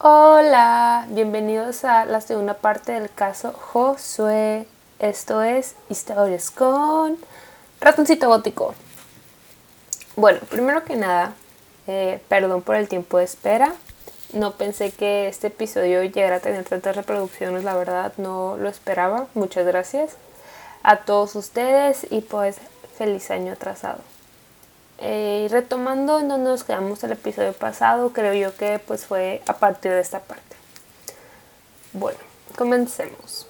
Hola, bienvenidos a la segunda parte del caso Josué. Esto es Historias con Ratoncito Gótico. Bueno, primero que nada, eh, perdón por el tiempo de espera. No pensé que este episodio llegara a tener tantas reproducciones, la verdad no lo esperaba. Muchas gracias a todos ustedes y pues feliz año atrasado. Eh, retomando donde nos quedamos el episodio pasado, creo yo que pues fue a partir de esta parte. Bueno, comencemos.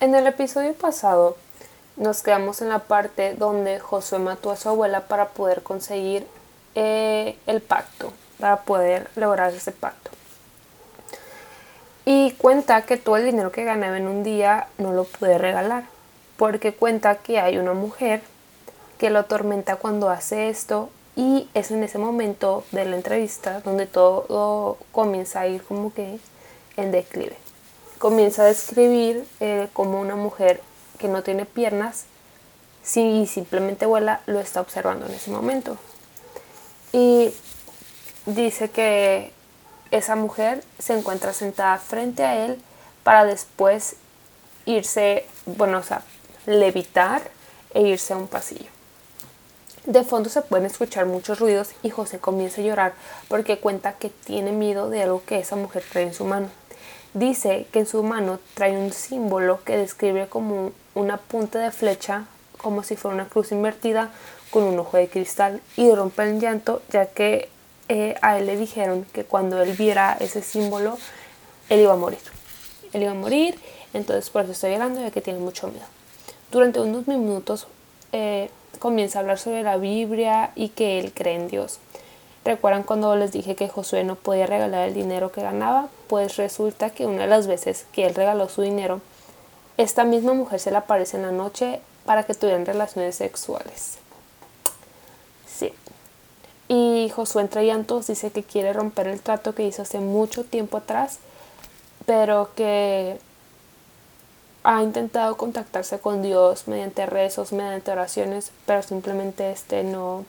En el episodio pasado nos quedamos en la parte donde Josué mató a su abuela para poder conseguir eh, el pacto, para poder lograr ese pacto. Y cuenta que todo el dinero que ganaba en un día no lo puede regalar, porque cuenta que hay una mujer que lo atormenta cuando hace esto y es en ese momento de la entrevista donde todo comienza a ir como que en declive comienza a describir eh, como una mujer que no tiene piernas si simplemente vuela lo está observando en ese momento. Y dice que esa mujer se encuentra sentada frente a él para después irse, bueno, o sea, levitar e irse a un pasillo. De fondo se pueden escuchar muchos ruidos y José comienza a llorar porque cuenta que tiene miedo de algo que esa mujer trae en su mano. Dice que en su mano trae un símbolo que describe como una punta de flecha, como si fuera una cruz invertida con un ojo de cristal y rompe el llanto ya que eh, a él le dijeron que cuando él viera ese símbolo, él iba a morir. Él iba a morir, entonces por eso estoy llorando ya que tiene mucho miedo. Durante unos minutos eh, comienza a hablar sobre la Biblia y que él cree en Dios. ¿Recuerdan cuando les dije que Josué no podía regalar el dinero que ganaba? Pues resulta que una de las veces que él regaló su dinero, esta misma mujer se le aparece en la noche para que tuvieran relaciones sexuales. Sí. Y Josué entre llantos dice que quiere romper el trato que hizo hace mucho tiempo atrás, pero que ha intentado contactarse con Dios mediante rezos, mediante oraciones, pero simplemente este no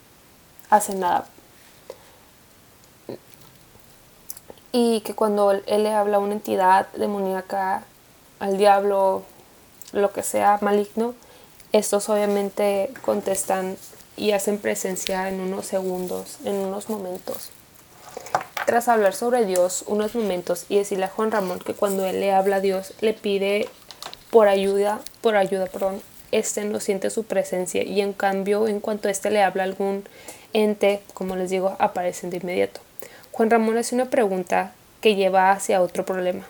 hace nada. Y que cuando él le habla a una entidad demoníaca, al diablo, lo que sea maligno, estos obviamente contestan y hacen presencia en unos segundos, en unos momentos. Tras hablar sobre Dios unos momentos y decirle a Juan Ramón que cuando él le habla a Dios le pide por ayuda, por ayuda, perdón, este no siente su presencia y en cambio en cuanto este le habla a algún ente, como les digo, aparecen de inmediato. Juan Ramón hace una pregunta que lleva hacia otro problema.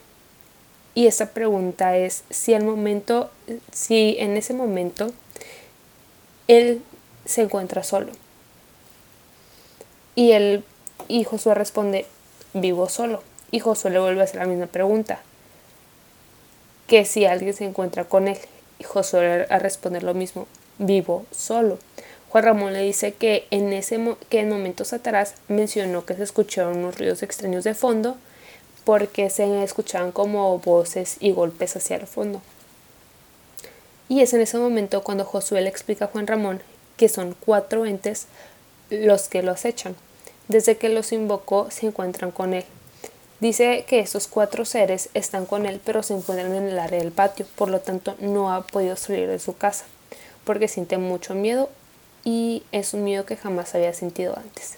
Y esa pregunta es si al momento, si en ese momento él se encuentra solo. Y él y Josué responde, vivo solo. Y Josué le vuelve a hacer la misma pregunta, que si alguien se encuentra con él. Y Josué a responder lo mismo, vivo solo. Juan Ramón le dice que en, ese, que en momentos atrás mencionó que se escucharon unos ruidos extraños de fondo porque se escuchaban como voces y golpes hacia el fondo. Y es en ese momento cuando Josué le explica a Juan Ramón que son cuatro entes los que lo acechan. Desde que los invocó se encuentran con él. Dice que estos cuatro seres están con él pero se encuentran en el área del patio, por lo tanto no ha podido salir de su casa, porque siente mucho miedo y es un miedo que jamás había sentido antes.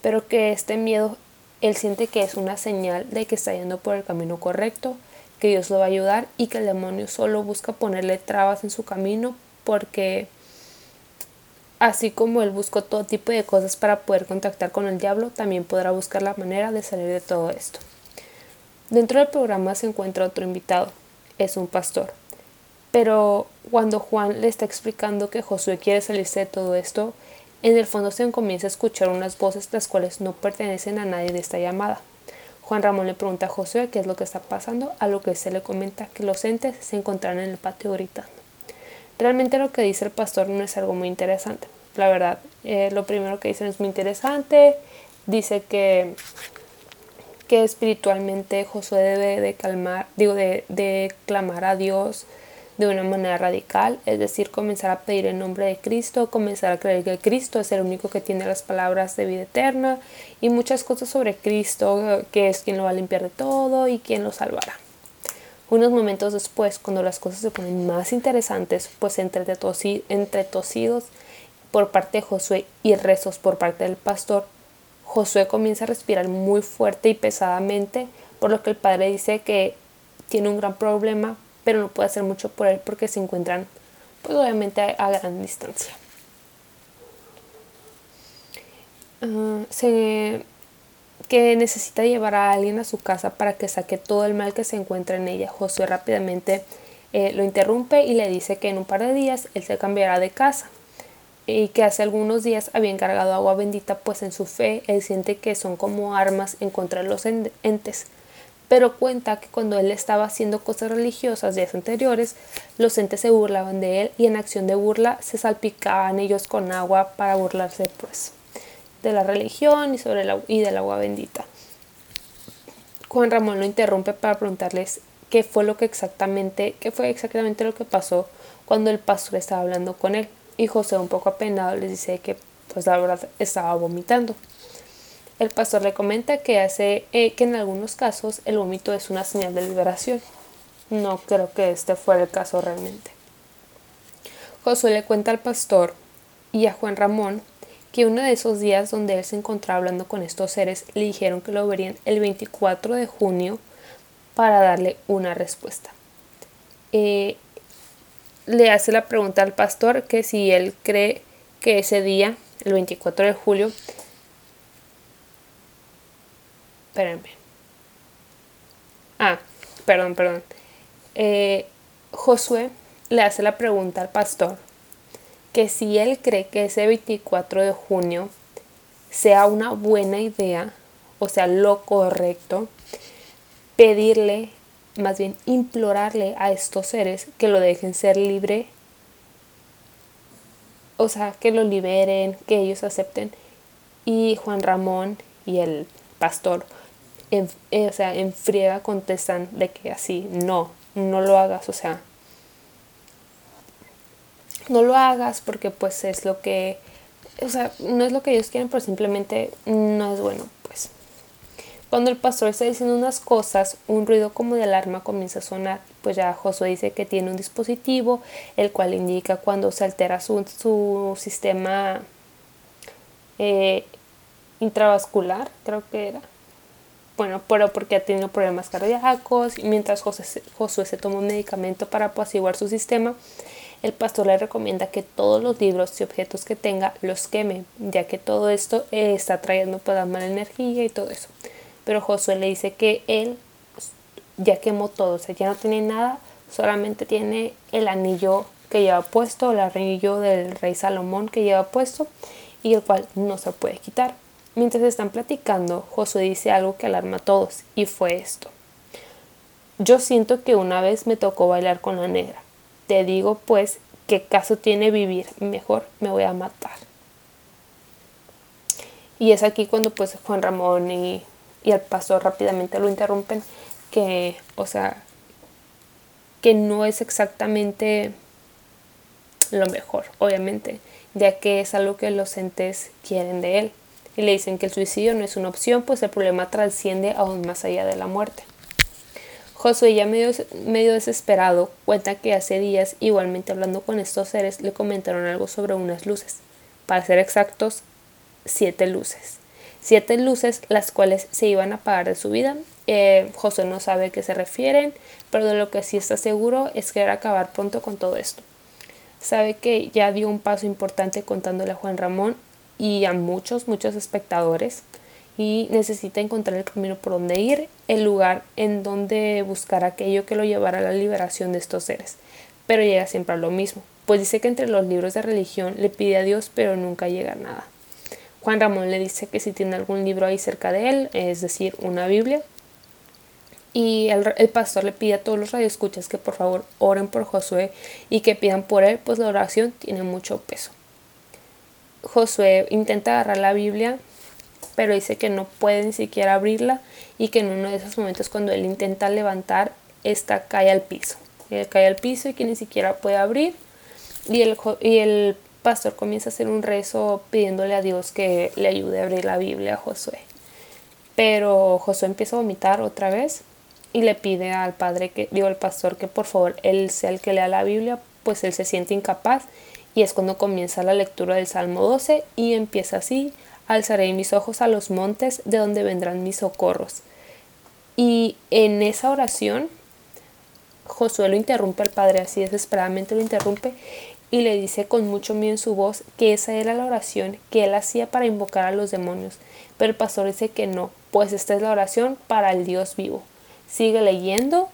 Pero que este miedo él siente que es una señal de que está yendo por el camino correcto, que Dios lo va a ayudar y que el demonio solo busca ponerle trabas en su camino porque así como él buscó todo tipo de cosas para poder contactar con el diablo, también podrá buscar la manera de salir de todo esto. Dentro del programa se encuentra otro invitado, es un pastor. Pero cuando Juan le está explicando que Josué quiere salirse de todo esto, en el fondo se comienza a escuchar unas voces las cuales no pertenecen a nadie de esta llamada. Juan Ramón le pregunta a Josué qué es lo que está pasando, a lo que se le comenta que los entes se encontraron en el patio gritando. Realmente lo que dice el pastor no es algo muy interesante. La verdad, eh, lo primero que dice es muy interesante. Dice que, que espiritualmente Josué debe de calmar, digo, de, de clamar a Dios de una manera radical, es decir, comenzar a pedir en nombre de Cristo, comenzar a creer que Cristo es el único que tiene las palabras de vida eterna y muchas cosas sobre Cristo, que es quien lo va a limpiar de todo y quien lo salvará. Unos momentos después, cuando las cosas se ponen más interesantes, pues entre, tosidos por parte de Josué y rezos por parte del pastor, Josué comienza a respirar muy fuerte y pesadamente, por lo que el padre dice que tiene un gran problema pero no puede hacer mucho por él porque se encuentran, pues obviamente a, gran distancia. Ah, se, que necesita llevar a alguien a su casa para que saque todo el mal que se encuentra en ella. Josué rápidamente eh, lo interrumpe y le dice que en un par de días él se cambiará de casa y que hace algunos días había encargado agua bendita pues en su fe él siente que son como armas en contra de los entes pero cuenta que cuando él estaba haciendo cosas religiosas días anteriores, los entes se burlaban de él y en acción de burla se salpicaban ellos con agua para burlarse pues de la religión y, sobre la, y del agua bendita. Juan Ramón lo interrumpe para preguntarles qué fue lo que exactamente, qué fue exactamente lo que pasó cuando el pastor estaba hablando con él. Y José, un poco apenado, les dice que pues la verdad estaba vomitando. El pastor le comenta que hace eh, que en algunos casos el vómito es una señal de liberación. No creo que este fuera el caso realmente. Josué le cuenta al pastor y a Juan Ramón que uno de esos días donde él se encontraba hablando con estos seres le dijeron que lo verían el 24 de junio para darle una respuesta. Eh, le hace la pregunta al pastor que si él cree que ese día, el 24 de julio, espérenme. Ah, perdón, perdón. Eh, Josué le hace la pregunta al pastor que si él cree que ese 24 de junio sea una buena idea, o sea, lo correcto, pedirle, más bien implorarle a estos seres que lo dejen ser libre, o sea, que lo liberen, que ellos acepten. Y Juan Ramón y el pastor en, eh, o sea, en friega contestan de que así, no, no lo hagas, o sea, no lo hagas porque pues es lo que, o sea, no es lo que ellos quieren, pero simplemente no es bueno, pues. Cuando el pastor está diciendo unas cosas, un ruido como de alarma comienza a sonar, pues ya Josué dice que tiene un dispositivo, el cual indica cuando se altera su, su sistema eh, intravascular, creo que era bueno, pero porque ha tenido problemas cardíacos y mientras Josué se toma un medicamento para apaciguar su sistema, el pastor le recomienda que todos los libros y objetos que tenga los queme, ya que todo esto está trayendo pues, mala energía y todo eso. Pero Josué le dice que él ya quemó todo, o sea, ya no tiene nada, solamente tiene el anillo que lleva puesto, el anillo del rey Salomón que lleva puesto y el cual no se puede quitar. Mientras están platicando, Josué dice algo que alarma a todos, y fue esto. Yo siento que una vez me tocó bailar con la negra. Te digo, pues, ¿qué caso tiene vivir? Mejor me voy a matar. Y es aquí cuando pues Juan Ramón y, y el pastor rápidamente lo interrumpen, que, o sea, que no es exactamente lo mejor, obviamente, ya que es algo que los entes quieren de él y le dicen que el suicidio no es una opción, pues el problema trasciende aún más allá de la muerte. Josué, ya medio, desesperado, cuenta que hace días, igualmente hablando con estos seres, le comentaron algo sobre unas luces. Para ser exactos, siete luces. Siete luces las cuales se iban a apagar de su vida. Eh, Josué no sabe a qué se refieren, pero de lo que sí está seguro es que era acabar pronto con todo esto. Sabe que ya dio un paso importante contándole a Juan Ramón y a muchos, muchos espectadores y necesita encontrar el camino por donde ir, el lugar en donde buscar aquello que lo llevará a la liberación de estos seres. Pero llega siempre a lo mismo, pues dice que entre los libros de religión le pide a Dios, pero nunca llega a nada. Juan Ramón le dice que si tiene algún libro ahí cerca de él, es decir, una Biblia, y el, el, pastor le pide a todos los radioescuchas que por favor oren por Josué y que pidan por él, pues la oración tiene mucho peso. Josué intenta agarrar la Biblia, pero dice que no puede ni siquiera abrirla y que en uno de esos momentos cuando él intenta levantar, esta cae al piso. eh, cae al piso y que ni siquiera puede abrir. Y el, y el pastor comienza a hacer un rezo pidiéndole a Dios que le ayude a abrir la Biblia a Josué. Pero Josué empieza a vomitar otra vez y le pide al padre que, digo, al pastor que por favor él sea el que lea la Biblia, pues él se siente incapaz y es cuando comienza la lectura del Salmo 12 y empieza así, alzaré mis ojos a los montes de donde vendrán mis socorros. Y en esa oración Josué lo interrumpe al padre así desesperadamente lo interrumpe y le dice con mucho miedo en su voz que esa era la oración que él hacía para invocar a los demonios. Pero el pastor dice que no, pues esta es la oración para el Dios vivo. Sigue leyendo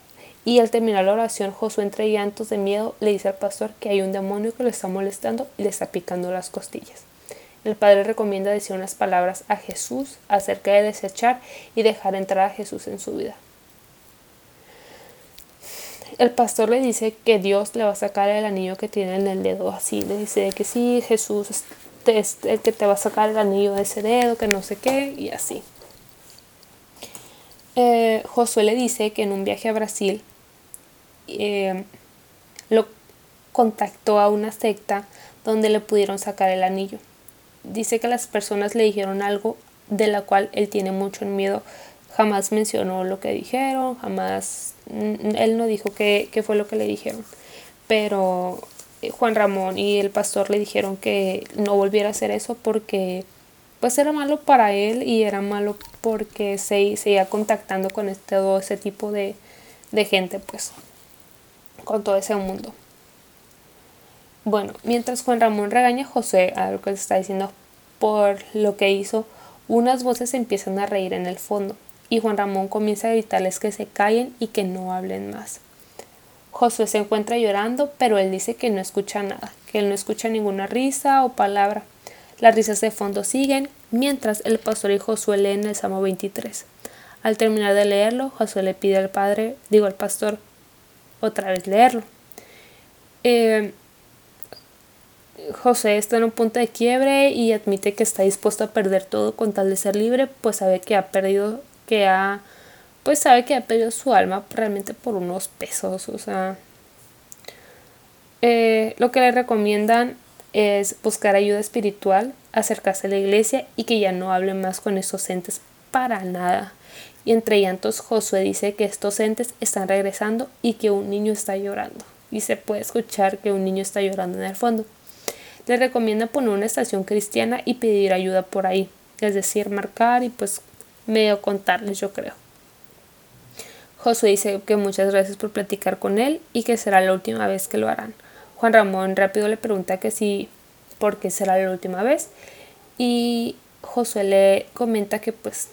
y al terminar la oración Josué entre llantos de miedo le dice al pastor que hay un demonio que lo está molestando y le está picando las costillas. El padre recomienda decir unas palabras a Jesús acerca de desechar y dejar entrar a Jesús en su vida. El pastor le dice que Dios le va a sacar el anillo que tiene en el dedo, así le dice que sí, Jesús es el que te va a sacar el anillo de ese dedo, que no sé qué, y así. Eh, Josué le dice que en un viaje a Brasil eh, lo contactó a una secta donde le pudieron sacar el anillo. Dice que las personas le dijeron algo de la cual él tiene mucho miedo. Jamás mencionó lo que dijeron, jamás, mm, él no dijo qué, qué fue lo que le dijeron. Pero eh, Juan Ramón y el pastor le dijeron que no volviera a hacer eso porque pues era malo para él y era malo porque se seguía contactando con este, todo ese tipo de, de gente, pues, con todo ese mundo. Bueno, mientras Juan Ramón regaña a José a lo que se está diciendo por lo que hizo, unas voces empiezan a reír en el fondo y Juan Ramón comienza a gritarles que se callen y que no hablen más. Josué se encuentra llorando, pero él dice que no escucha nada, que él no escucha ninguna risa o palabra. Las risas de fondo siguen mientras el pastor y Josué leen el Salmo 23. Al terminar de leerlo, Josué le pide al padre, digo al pastor, otra vez leerlo. Eh, José está en un punto de quiebre y admite que está dispuesto a perder todo con tal de ser libre, pues sabe que ha perdido, que ha, pues sabe que ha perdido su alma realmente por unos pesos, o sea, eh, lo que le recomiendan es buscar ayuda espiritual, acercarse a la iglesia y que ya no hable más con esos entes para nada. Y entre llantos Josué dice que estos entes están regresando y que un niño está llorando. Y se puede escuchar que un niño está llorando en el fondo. Le recomienda poner una estación cristiana y pedir ayuda por ahí. Es decir, marcar y pues medio contarles yo creo. Josué dice que muchas gracias por platicar con él y que será la última vez que lo harán. Juan Ramón rápido le pregunta que si, por qué será la última vez. Y Josué le comenta que pues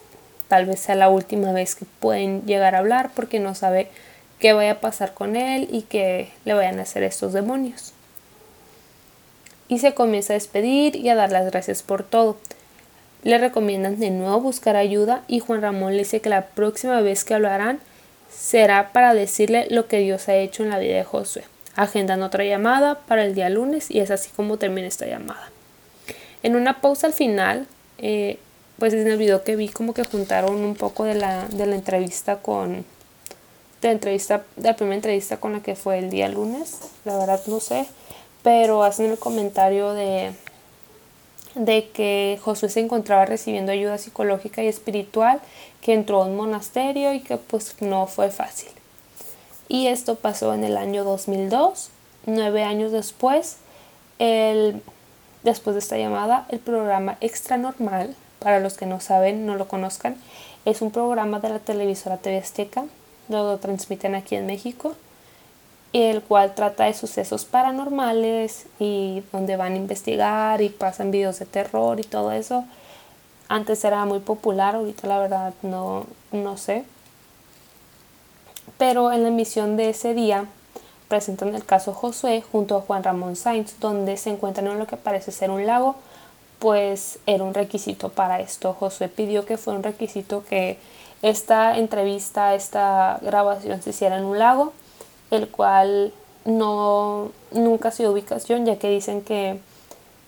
tal vez sea la última vez que pueden llegar a hablar porque no sabe qué vaya a pasar con él y que le vayan a hacer estos demonios. Y se comienza a despedir y a dar las gracias por todo. Le recomiendan de nuevo buscar ayuda y Juan Ramón le dice que la próxima vez que hablarán será para decirle lo que Dios ha hecho en la vida de Josué agendan otra llamada para el día lunes y es así como termina esta llamada. En una pausa al final, eh, pues en el video que vi como que juntaron un poco de la, de la entrevista con, de entrevista, de la primera entrevista con la que fue el día lunes, la verdad no sé, pero hacen el comentario de, de que Josué se encontraba recibiendo ayuda psicológica y espiritual, que entró a un monasterio y que pues no fue fácil. Y esto pasó en el año 2002. Nueve años después, el, después de esta llamada, el programa Extra Normal, para los que no saben, no lo conozcan, es un programa de la televisora TV Azteca, lo transmiten aquí en México, el cual trata de sucesos paranormales y donde van a investigar y pasan videos de terror y todo eso. Antes era muy popular, ahorita la verdad no, no sé pero en la emisión de ese día presentan el caso Josué junto a Juan Ramón Sainz, donde se encuentran en lo que parece ser un lago, pues era un requisito para esto. Josué pidió que fuera un requisito que esta entrevista, esta grabación se hiciera en un lago, el cual no nunca ha sido ubicación, ya que dicen que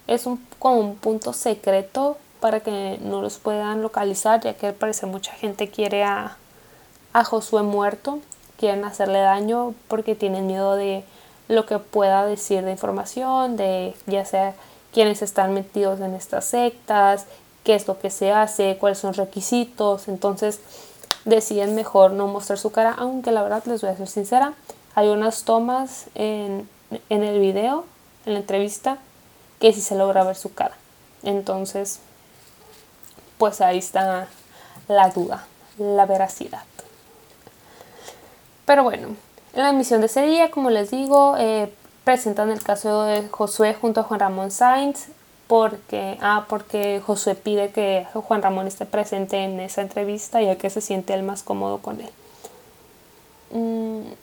es un, como un punto secreto para que no los puedan localizar, ya que al parecer mucha gente quiere a, a Josué muerto quieren hacerle daño porque tienen miedo de lo que pueda decir de información, de ya sea quienes están metidos en estas sectas, qué es lo que se hace, cuáles son requisitos. Entonces deciden mejor no mostrar su cara, aunque la verdad les voy a ser sincera, hay unas tomas en, en el video, en la entrevista, que sí se logra ver su cara. Entonces, pues ahí está la duda, la veracidad. Pero bueno, en la emisión de ese día, como les digo, eh, presentan el caso de Josué junto a Juan Ramón Sainz, porque, ah, porque Josué pide que Juan Ramón esté presente en esa entrevista ya que se siente el más cómodo con él. Mm,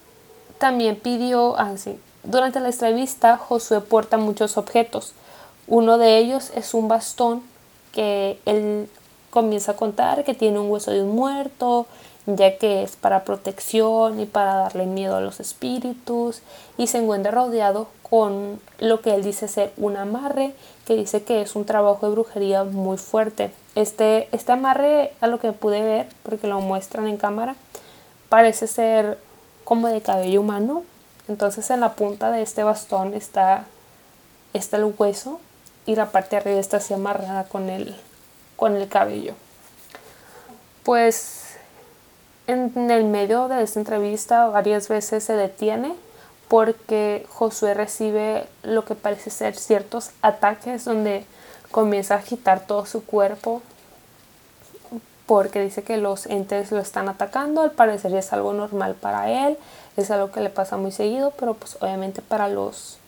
también pidió, ah, durante la entrevista Josué porta muchos objetos. Uno de ellos es un bastón que él comienza a contar que tiene un hueso de un muerto, ya que es para protección y para darle miedo a los espíritus, y se encuentra rodeado con lo que él dice ser un amarre, que dice que es un trabajo de brujería muy fuerte. Este, este amarre, a lo que pude ver, porque lo muestran en cámara, parece ser como de cabello humano. Entonces en la punta de este bastón está, está el hueso y la parte de arriba está así amarrada con el, con el cabello. Pues en el medio de esta entrevista varias veces se detiene porque Josué recibe lo que parece ser ciertos ataques donde comienza a agitar todo su cuerpo porque dice que los entes lo están atacando, al parecer es algo normal para él, es algo que le pasa muy seguido, pero pues obviamente para los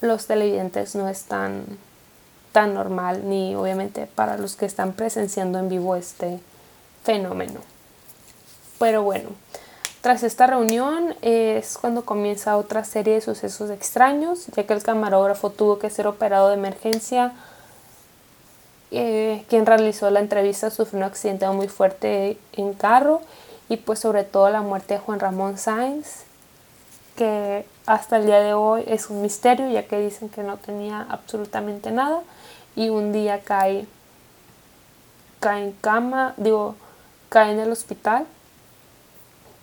los televidentes no es tan tan normal ni obviamente para los que están presenciando en vivo este fenómeno. Pero bueno, tras esta reunión es cuando comienza otra serie de sucesos extraños, ya que el camarógrafo tuvo que ser operado de emergencia. Eh, quien realizó la entrevista sufrió un accidente muy fuerte en carro y pues sobre todo la muerte de Juan Ramón Sáenz, que hasta el día de hoy es un misterio, ya que dicen que no tenía absolutamente nada y un día cae, cae en cama, digo, cae en el hospital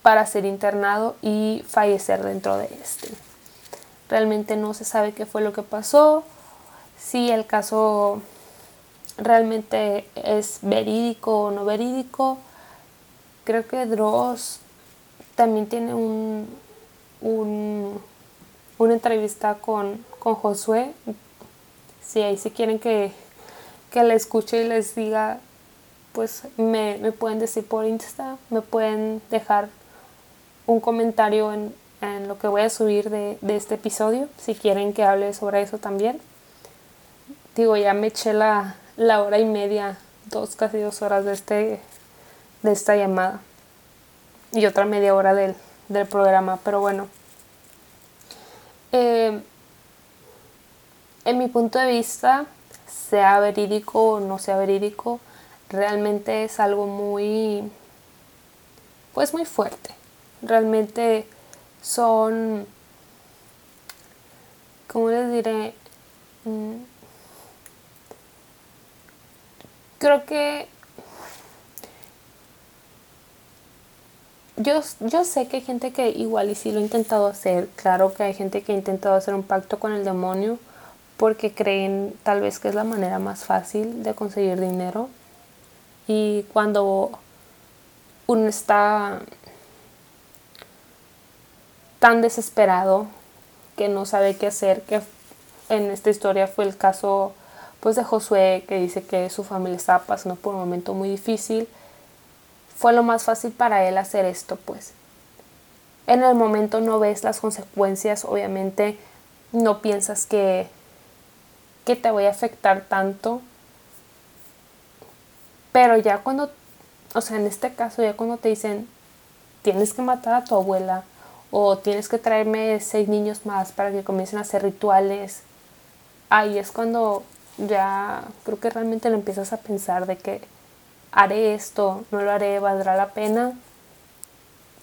para ser internado y fallecer dentro de este. Realmente no se sabe qué fue lo que pasó, si el caso realmente es verídico o no verídico. Creo que Dross también tiene un, un una entrevista con, con Josué si ahí si quieren que, que la escuche y les diga, pues me, me, pueden decir por Insta, me pueden dejar un comentario en, en lo que voy a subir de, de, este episodio, si quieren que hable sobre eso también. Digo, ya me eché la, la hora y media, dos, casi dos horas de, este, de esta llamada. Y otra media hora del, del programa, pero bueno. Eh, en mi punto de vista, sea verídico o no sea verídico, realmente es algo muy, pues muy fuerte. Realmente son, ¿cómo les diré? Mm, creo que yo, yo sé que hay gente que igual y sí lo ha intentado hacer. Claro que hay gente que ha intentado hacer un pacto con el demonio porque creen tal vez que es la manera más fácil de conseguir dinero. Y cuando uno está tan desesperado que no sabe qué hacer, que en esta historia fue el caso pues de Josué que dice que su familia estaba pasando por un momento muy difícil, fue lo más fácil para él hacer esto, pues. En el momento no ves las consecuencias, obviamente no piensas que que te voy a afectar tanto. Pero ya cuando, o sea, en este caso, ya cuando te dicen, tienes que matar a tu abuela o tienes que traerme seis niños más para que comiencen a hacer rituales, ahí es cuando ya creo que realmente lo empiezas a pensar de que haré esto, no lo haré, valdrá la pena.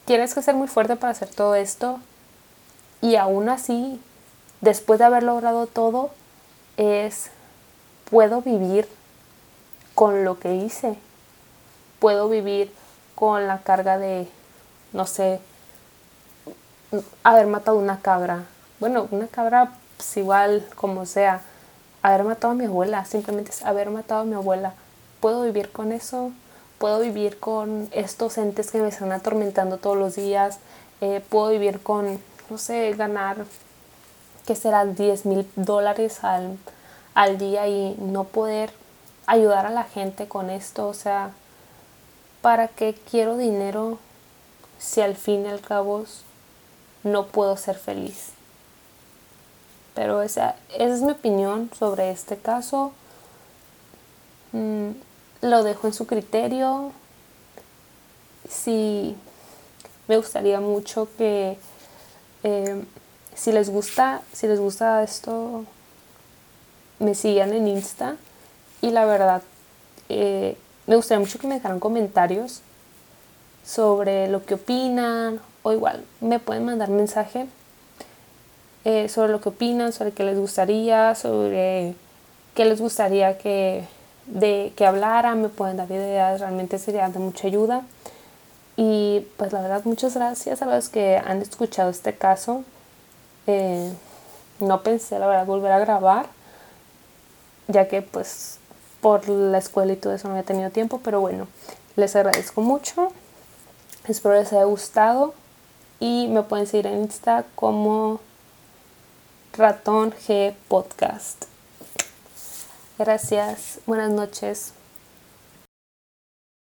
Tienes que ser muy fuerte para hacer todo esto y aún así, después de haber logrado todo, es, puedo vivir con lo que hice, puedo vivir con la carga de, no sé, haber matado una cabra. Bueno, una cabra pues igual como sea. Haber matado a mi abuela, simplemente es haber matado a mi abuela. ¿Puedo vivir con eso? ¿Puedo vivir con estos entes que me están atormentando todos los días? Eh, ¿Puedo vivir con, no sé, ganar, que será 10 mil dólares al, al día y no poder ayudar a la gente con esto? O sea, ¿para qué quiero dinero si al fin y al cabo no puedo ser feliz? Pero esa, es mi opinión sobre este caso. Mm, lo dejo en su criterio. Si me gustaría mucho que eh, si les gusta, si les gusta esto, me sigan en Insta. Y la verdad, eh, me gustaría mucho que me dejaran comentarios sobre lo que opinan o igual me pueden mandar mensaje eh, sobre lo que opinan, sobre qué les gustaría, sobre qué les gustaría que, de, que hablara, me pueden dar ideas, realmente sería de mucha ayuda. Y pues la verdad, muchas gracias a los que han escuchado este caso. Eh, no pensé la verdad volver a grabar, ya que pues por la escuela y todo eso no había tenido tiempo, pero bueno, les agradezco mucho. Espero les haya gustado y me pueden seguir en Insta como Ratón G Podcast. Gracias, buenas noches.